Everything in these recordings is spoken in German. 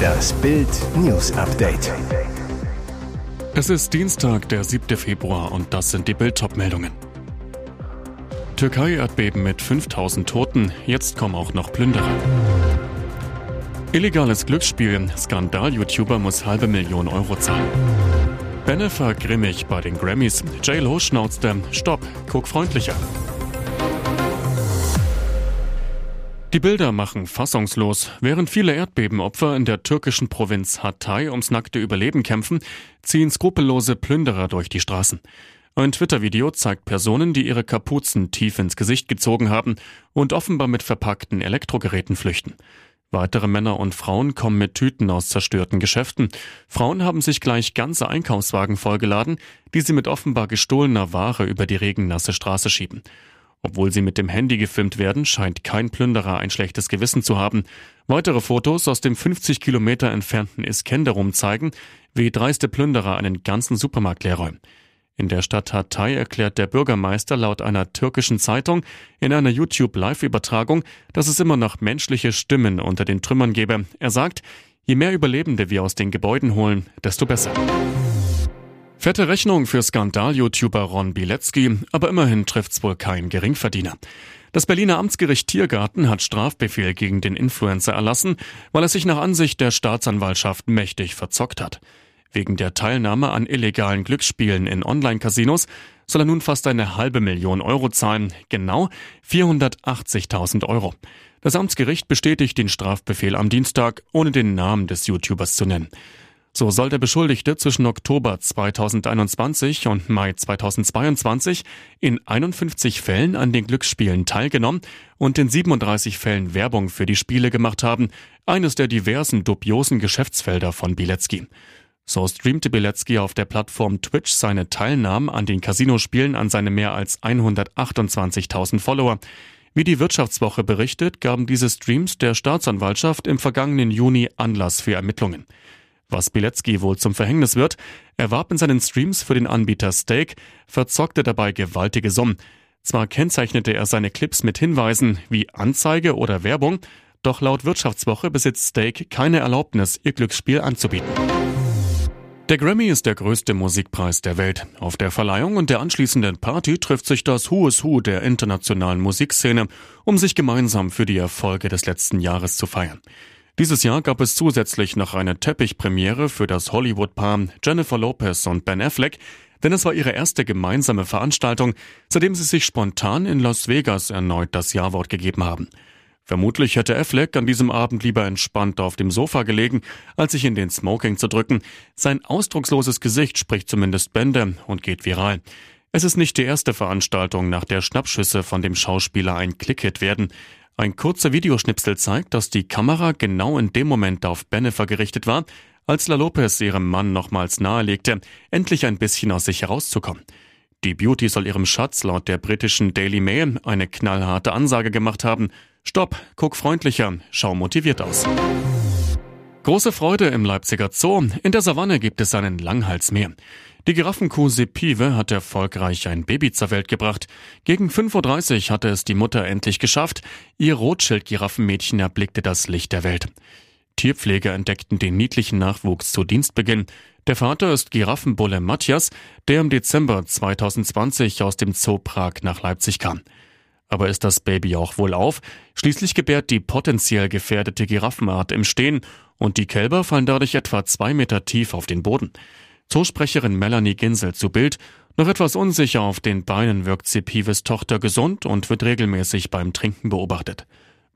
Das Bild News Update. Es ist Dienstag, der 7. Februar und das sind die Bild meldungen Türkei-Erdbeben mit 5000 Toten, jetzt kommen auch noch Plünderer. Illegales Glücksspiel, Skandal-YouTuber muss halbe Million Euro zahlen. Benefer grimmig bei den Grammys, J-Lo schnauzte, Stopp, guck freundlicher. Die Bilder machen fassungslos. Während viele Erdbebenopfer in der türkischen Provinz Hatay ums nackte Überleben kämpfen, ziehen skrupellose Plünderer durch die Straßen. Ein Twitter-Video zeigt Personen, die ihre Kapuzen tief ins Gesicht gezogen haben und offenbar mit verpackten Elektrogeräten flüchten. Weitere Männer und Frauen kommen mit Tüten aus zerstörten Geschäften. Frauen haben sich gleich ganze Einkaufswagen vollgeladen, die sie mit offenbar gestohlener Ware über die regennasse Straße schieben. Obwohl sie mit dem Handy gefilmt werden, scheint kein Plünderer ein schlechtes Gewissen zu haben. Weitere Fotos aus dem 50 Kilometer entfernten Iskenderum zeigen, wie dreiste Plünderer einen ganzen Supermarkt leerräumen. In der Stadt Hatay erklärt der Bürgermeister laut einer türkischen Zeitung in einer YouTube-Live-Übertragung, dass es immer noch menschliche Stimmen unter den Trümmern gebe. Er sagt, je mehr Überlebende wir aus den Gebäuden holen, desto besser. Fette Rechnung für Skandal-YouTuber Ron Bilecki, aber immerhin trifft's wohl kein Geringverdiener. Das Berliner Amtsgericht Tiergarten hat Strafbefehl gegen den Influencer erlassen, weil er sich nach Ansicht der Staatsanwaltschaft mächtig verzockt hat. Wegen der Teilnahme an illegalen Glücksspielen in Online-Casinos soll er nun fast eine halbe Million Euro zahlen, genau 480.000 Euro. Das Amtsgericht bestätigt den Strafbefehl am Dienstag, ohne den Namen des YouTubers zu nennen. So soll der Beschuldigte zwischen Oktober 2021 und Mai 2022 in 51 Fällen an den Glücksspielen teilgenommen und in 37 Fällen Werbung für die Spiele gemacht haben, eines der diversen dubiosen Geschäftsfelder von Bilecki. So streamte Bilecki auf der Plattform Twitch seine Teilnahme an den Casinospielen an seine mehr als 128.000 Follower. Wie die Wirtschaftswoche berichtet, gaben diese Streams der Staatsanwaltschaft im vergangenen Juni Anlass für Ermittlungen. Was Bilecki wohl zum Verhängnis wird, er warb in seinen Streams für den Anbieter Stake, verzockte dabei gewaltige Summen. Zwar kennzeichnete er seine Clips mit Hinweisen wie Anzeige oder Werbung, doch laut Wirtschaftswoche besitzt Stake keine Erlaubnis, ihr Glücksspiel anzubieten. Der Grammy ist der größte Musikpreis der Welt. Auf der Verleihung und der anschließenden Party trifft sich das Who is Who der internationalen Musikszene, um sich gemeinsam für die Erfolge des letzten Jahres zu feiern. Dieses Jahr gab es zusätzlich noch eine Teppichpremiere für das Hollywood-Paar Jennifer Lopez und Ben Affleck, denn es war ihre erste gemeinsame Veranstaltung, seitdem sie sich spontan in Las Vegas erneut das Ja-Wort gegeben haben. Vermutlich hätte Affleck an diesem Abend lieber entspannt auf dem Sofa gelegen, als sich in den Smoking zu drücken. Sein ausdrucksloses Gesicht spricht zumindest Bände und geht viral. Es ist nicht die erste Veranstaltung, nach der Schnappschüsse von dem Schauspieler ein Klickhit werden. Ein kurzer Videoschnipsel zeigt, dass die Kamera genau in dem Moment auf Benefer gerichtet war, als La Lopez ihrem Mann nochmals nahelegte, endlich ein bisschen aus sich herauszukommen. Die Beauty soll ihrem Schatz laut der britischen Daily Mail eine knallharte Ansage gemacht haben. Stopp, guck freundlicher, schau motiviert aus. Große Freude im Leipziger Zoo. In der Savanne gibt es einen Langhalsmeer. Die Giraffenkuh Sepive hat erfolgreich ein Baby zur Welt gebracht. Gegen 5.30 Uhr hatte es die Mutter endlich geschafft. Ihr Rothschild-Giraffenmädchen erblickte das Licht der Welt. Tierpfleger entdeckten den niedlichen Nachwuchs zu Dienstbeginn. Der Vater ist Giraffenbulle Matthias, der im Dezember 2020 aus dem Zoo Prag nach Leipzig kam. Aber ist das Baby auch wohl auf? Schließlich gebärt die potenziell gefährdete Giraffenart im Stehen und die Kälber fallen dadurch etwa zwei Meter tief auf den Boden. Zoosprecherin Melanie Ginsel zu Bild. Noch etwas unsicher auf den Beinen wirkt Sepives Tochter gesund und wird regelmäßig beim Trinken beobachtet.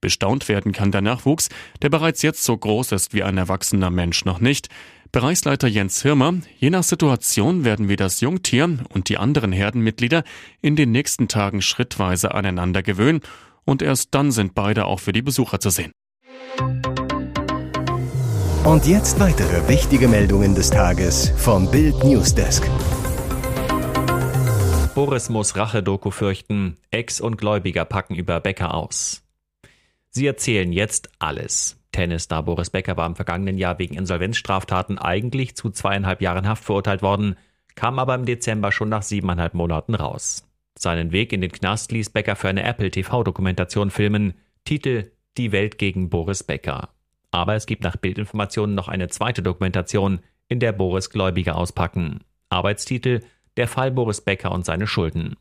Bestaunt werden kann der Nachwuchs, der bereits jetzt so groß ist wie ein erwachsener Mensch noch nicht. Bereichsleiter Jens Hirmer, je nach Situation werden wir das Jungtier und die anderen Herdenmitglieder in den nächsten Tagen schrittweise aneinander gewöhnen und erst dann sind beide auch für die Besucher zu sehen. Und jetzt weitere wichtige Meldungen des Tages vom Bild Newsdesk. Boris muss Rache-Doku fürchten. Ex und Gläubiger packen über Becker aus. Sie erzählen jetzt alles. Tennisstar Boris Becker war im vergangenen Jahr wegen Insolvenzstraftaten eigentlich zu zweieinhalb Jahren Haft verurteilt worden, kam aber im Dezember schon nach siebeneinhalb Monaten raus. Seinen Weg in den Knast ließ Becker für eine Apple TV-Dokumentation filmen. Titel Die Welt gegen Boris Becker. Aber es gibt nach Bildinformationen noch eine zweite Dokumentation, in der Boris Gläubiger auspacken. Arbeitstitel Der Fall Boris Becker und seine Schulden.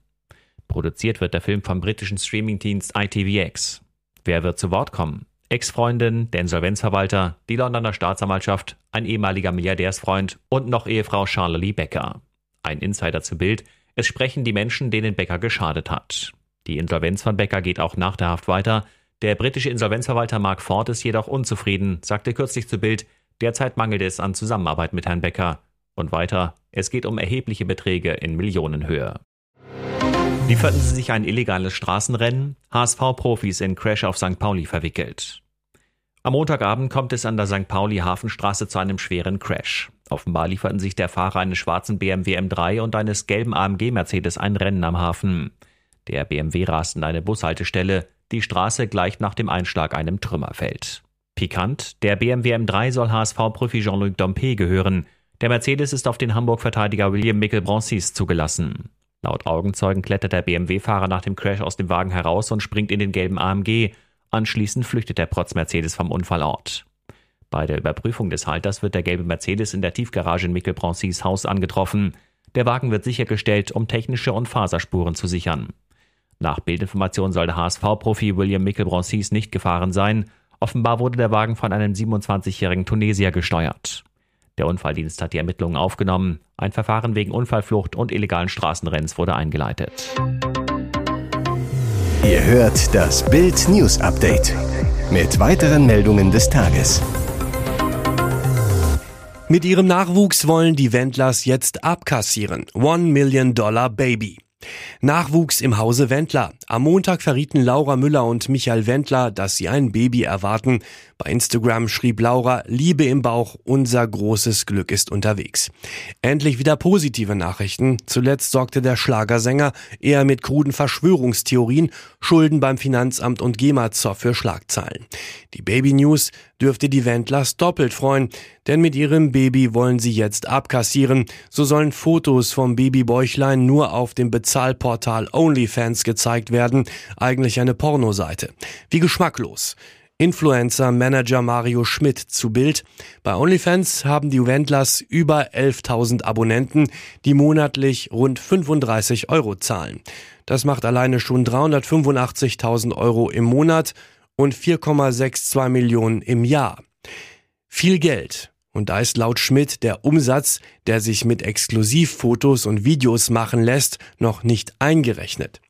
Produziert wird der Film vom britischen Streamingdienst ITVX. Wer wird zu Wort kommen? Ex-Freundin, der Insolvenzverwalter, die Londoner Staatsanwaltschaft, ein ehemaliger Milliardärsfreund und noch Ehefrau Charlotte Becker. Ein Insider zu Bild. Es sprechen die Menschen, denen Becker geschadet hat. Die Insolvenz von Becker geht auch nach der Haft weiter. Der britische Insolvenzverwalter Mark Ford ist jedoch unzufrieden, sagte kürzlich zu Bild, derzeit mangelt es an Zusammenarbeit mit Herrn Becker. Und weiter, es geht um erhebliche Beträge in Millionenhöhe. Lieferten sie sich ein illegales Straßenrennen? HSV-Profis in Crash auf St. Pauli verwickelt. Am Montagabend kommt es an der St. Pauli Hafenstraße zu einem schweren Crash. Offenbar lieferten sich der Fahrer eines schwarzen BMW M3 und eines gelben AMG Mercedes ein Rennen am Hafen. Der BMW rast in eine Bushaltestelle, die Straße gleicht nach dem Einschlag einem Trümmerfeld. Pikant, der BMW M3 soll HSV-Profi Jean-Luc Dompe gehören. Der Mercedes ist auf den Hamburg-Verteidiger William Mickel-Bronsis zugelassen. Laut Augenzeugen klettert der BMW-Fahrer nach dem Crash aus dem Wagen heraus und springt in den gelben AMG. Anschließend flüchtet der Protz-Mercedes vom Unfallort. Bei der Überprüfung des Halters wird der gelbe Mercedes in der Tiefgarage in Mickel-Broncis Haus angetroffen. Der Wagen wird sichergestellt, um technische und Faserspuren zu sichern. Nach Bildinformation soll der HSV-Profi William Mickel-Broncis nicht gefahren sein. Offenbar wurde der Wagen von einem 27-jährigen Tunesier gesteuert. Der Unfalldienst hat die Ermittlungen aufgenommen. Ein Verfahren wegen Unfallflucht und illegalen Straßenrenns wurde eingeleitet. Ihr hört das Bild News Update mit weiteren Meldungen des Tages. Mit ihrem Nachwuchs wollen die Wendlers jetzt abkassieren. One Million Dollar Baby. Nachwuchs im Hause Wendler. Am Montag verrieten Laura Müller und Michael Wendler, dass sie ein Baby erwarten. Bei Instagram schrieb Laura, Liebe im Bauch, unser großes Glück ist unterwegs. Endlich wieder positive Nachrichten. Zuletzt sorgte der Schlagersänger eher mit kruden Verschwörungstheorien, Schulden beim Finanzamt und GEMA-Zoff für Schlagzeilen. Die Baby News dürfte die Wendlers doppelt freuen, denn mit ihrem Baby wollen sie jetzt abkassieren. So sollen Fotos vom Babybäuchlein nur auf dem Bezahlportal OnlyFans gezeigt werden, eigentlich eine Pornoseite. Wie geschmacklos. Influencer-Manager Mario Schmidt zu Bild. Bei OnlyFans haben die Wendlers über 11.000 Abonnenten, die monatlich rund 35 Euro zahlen. Das macht alleine schon 385.000 Euro im Monat und 4,62 Millionen im Jahr. Viel Geld. Und da ist laut Schmidt der Umsatz, der sich mit Exklusivfotos und Videos machen lässt, noch nicht eingerechnet.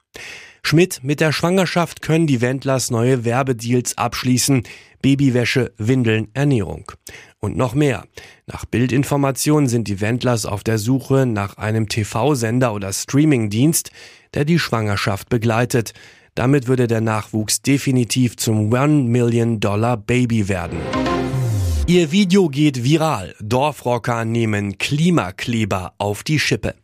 Schmidt, mit der Schwangerschaft können die Wendlers neue Werbedeals abschließen. Babywäsche, Windeln, Ernährung. Und noch mehr. Nach Bildinformationen sind die Wendlers auf der Suche nach einem TV-Sender oder Streamingdienst, der die Schwangerschaft begleitet. Damit würde der Nachwuchs definitiv zum One Million Dollar Baby werden. Ihr Video geht viral. Dorfrocker nehmen Klimakleber auf die Schippe.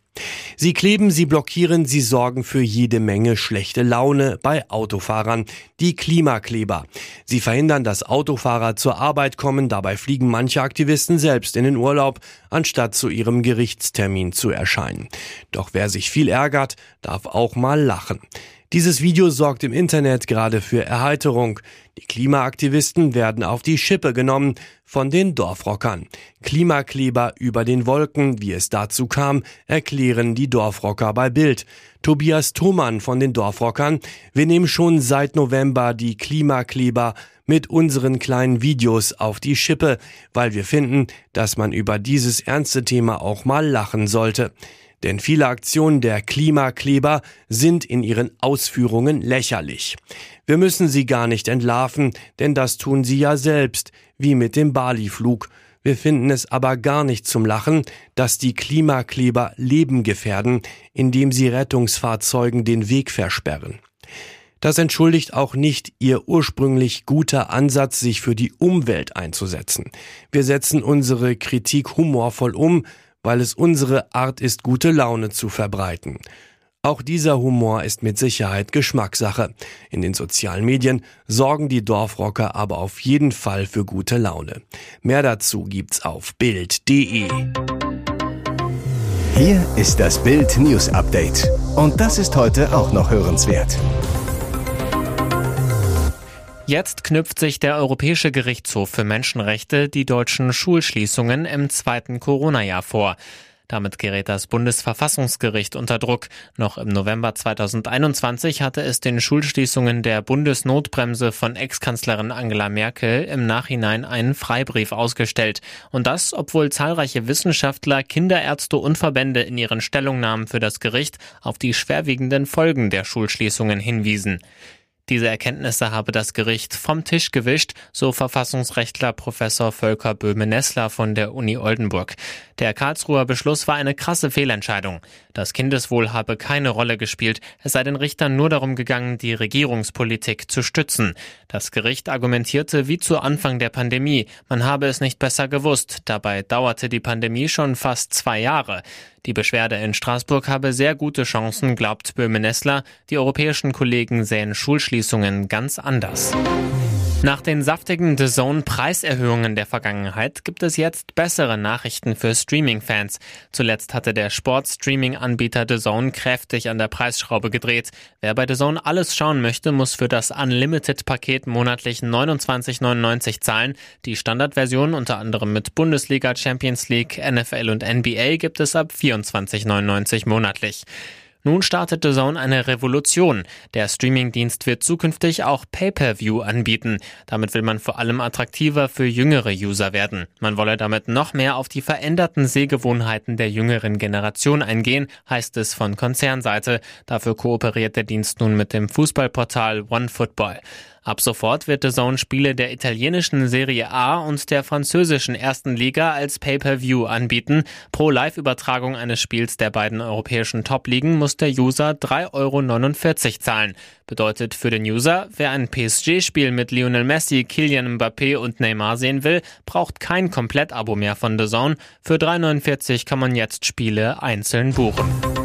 Sie kleben, sie blockieren, sie sorgen für jede Menge schlechte Laune bei Autofahrern, die Klimakleber. Sie verhindern, dass Autofahrer zur Arbeit kommen, dabei fliegen manche Aktivisten selbst in den Urlaub, anstatt zu ihrem Gerichtstermin zu erscheinen. Doch wer sich viel ärgert, darf auch mal lachen. Dieses Video sorgt im Internet gerade für Erheiterung. Die Klimaaktivisten werden auf die Schippe genommen von den Dorfrockern. Klimakleber über den Wolken, wie es dazu kam, erklären die Dorfrocker bei Bild. Tobias Thomann von den Dorfrockern. Wir nehmen schon seit November die Klimakleber mit unseren kleinen Videos auf die Schippe, weil wir finden, dass man über dieses ernste Thema auch mal lachen sollte. Denn viele Aktionen der Klimakleber sind in ihren Ausführungen lächerlich. Wir müssen sie gar nicht entlarven, denn das tun sie ja selbst, wie mit dem Bali-Flug. Wir finden es aber gar nicht zum Lachen, dass die Klimakleber Leben gefährden, indem sie Rettungsfahrzeugen den Weg versperren. Das entschuldigt auch nicht ihr ursprünglich guter Ansatz, sich für die Umwelt einzusetzen. Wir setzen unsere Kritik humorvoll um, weil es unsere Art ist, gute Laune zu verbreiten. Auch dieser Humor ist mit Sicherheit Geschmackssache. In den sozialen Medien sorgen die Dorfrocker aber auf jeden Fall für gute Laune. Mehr dazu gibt's auf Bild.de. Hier ist das Bild News Update. Und das ist heute auch noch hörenswert. Jetzt knüpft sich der Europäische Gerichtshof für Menschenrechte die deutschen Schulschließungen im zweiten Corona-Jahr vor. Damit gerät das Bundesverfassungsgericht unter Druck. Noch im November 2021 hatte es den Schulschließungen der Bundesnotbremse von Ex-Kanzlerin Angela Merkel im Nachhinein einen Freibrief ausgestellt. Und das, obwohl zahlreiche Wissenschaftler, Kinderärzte und Verbände in ihren Stellungnahmen für das Gericht auf die schwerwiegenden Folgen der Schulschließungen hinwiesen. Diese Erkenntnisse habe das Gericht vom Tisch gewischt, so Verfassungsrechtler Professor Volker Böhme-Nessler von der Uni Oldenburg. Der Karlsruher Beschluss war eine krasse Fehlentscheidung. Das Kindeswohl habe keine Rolle gespielt, es sei den Richtern nur darum gegangen, die Regierungspolitik zu stützen. Das Gericht argumentierte wie zu Anfang der Pandemie, man habe es nicht besser gewusst, dabei dauerte die Pandemie schon fast zwei Jahre. Die Beschwerde in Straßburg habe sehr gute Chancen, glaubt Böhme-Nessler. Die europäischen Kollegen sehen Schulschließungen ganz anders. Nach den saftigen The Zone Preiserhöhungen der Vergangenheit gibt es jetzt bessere Nachrichten für Streaming-Fans. Zuletzt hatte der Sport-Streaming-Anbieter The Zone kräftig an der Preisschraube gedreht. Wer bei The Zone alles schauen möchte, muss für das Unlimited-Paket monatlich 29,99 zahlen. Die Standardversion unter anderem mit Bundesliga, Champions League, NFL und NBA gibt es ab 24,99 monatlich. Nun startet The Zone eine Revolution. Der Streamingdienst wird zukünftig auch Pay-per-View anbieten. Damit will man vor allem attraktiver für jüngere User werden. Man wolle damit noch mehr auf die veränderten Sehgewohnheiten der jüngeren Generation eingehen, heißt es von Konzernseite. Dafür kooperiert der Dienst nun mit dem Fußballportal OneFootball. Ab sofort wird The Zone Spiele der italienischen Serie A und der französischen ersten Liga als Pay-per-View anbieten. Pro Live-Übertragung eines Spiels der beiden europäischen Top-Ligen muss der User 3,49 Euro zahlen. Bedeutet für den User, wer ein PSG-Spiel mit Lionel Messi, Kylian Mbappé und Neymar sehen will, braucht kein Komplett-Abo mehr von The Zone. Für 3,49 kann man jetzt Spiele einzeln buchen.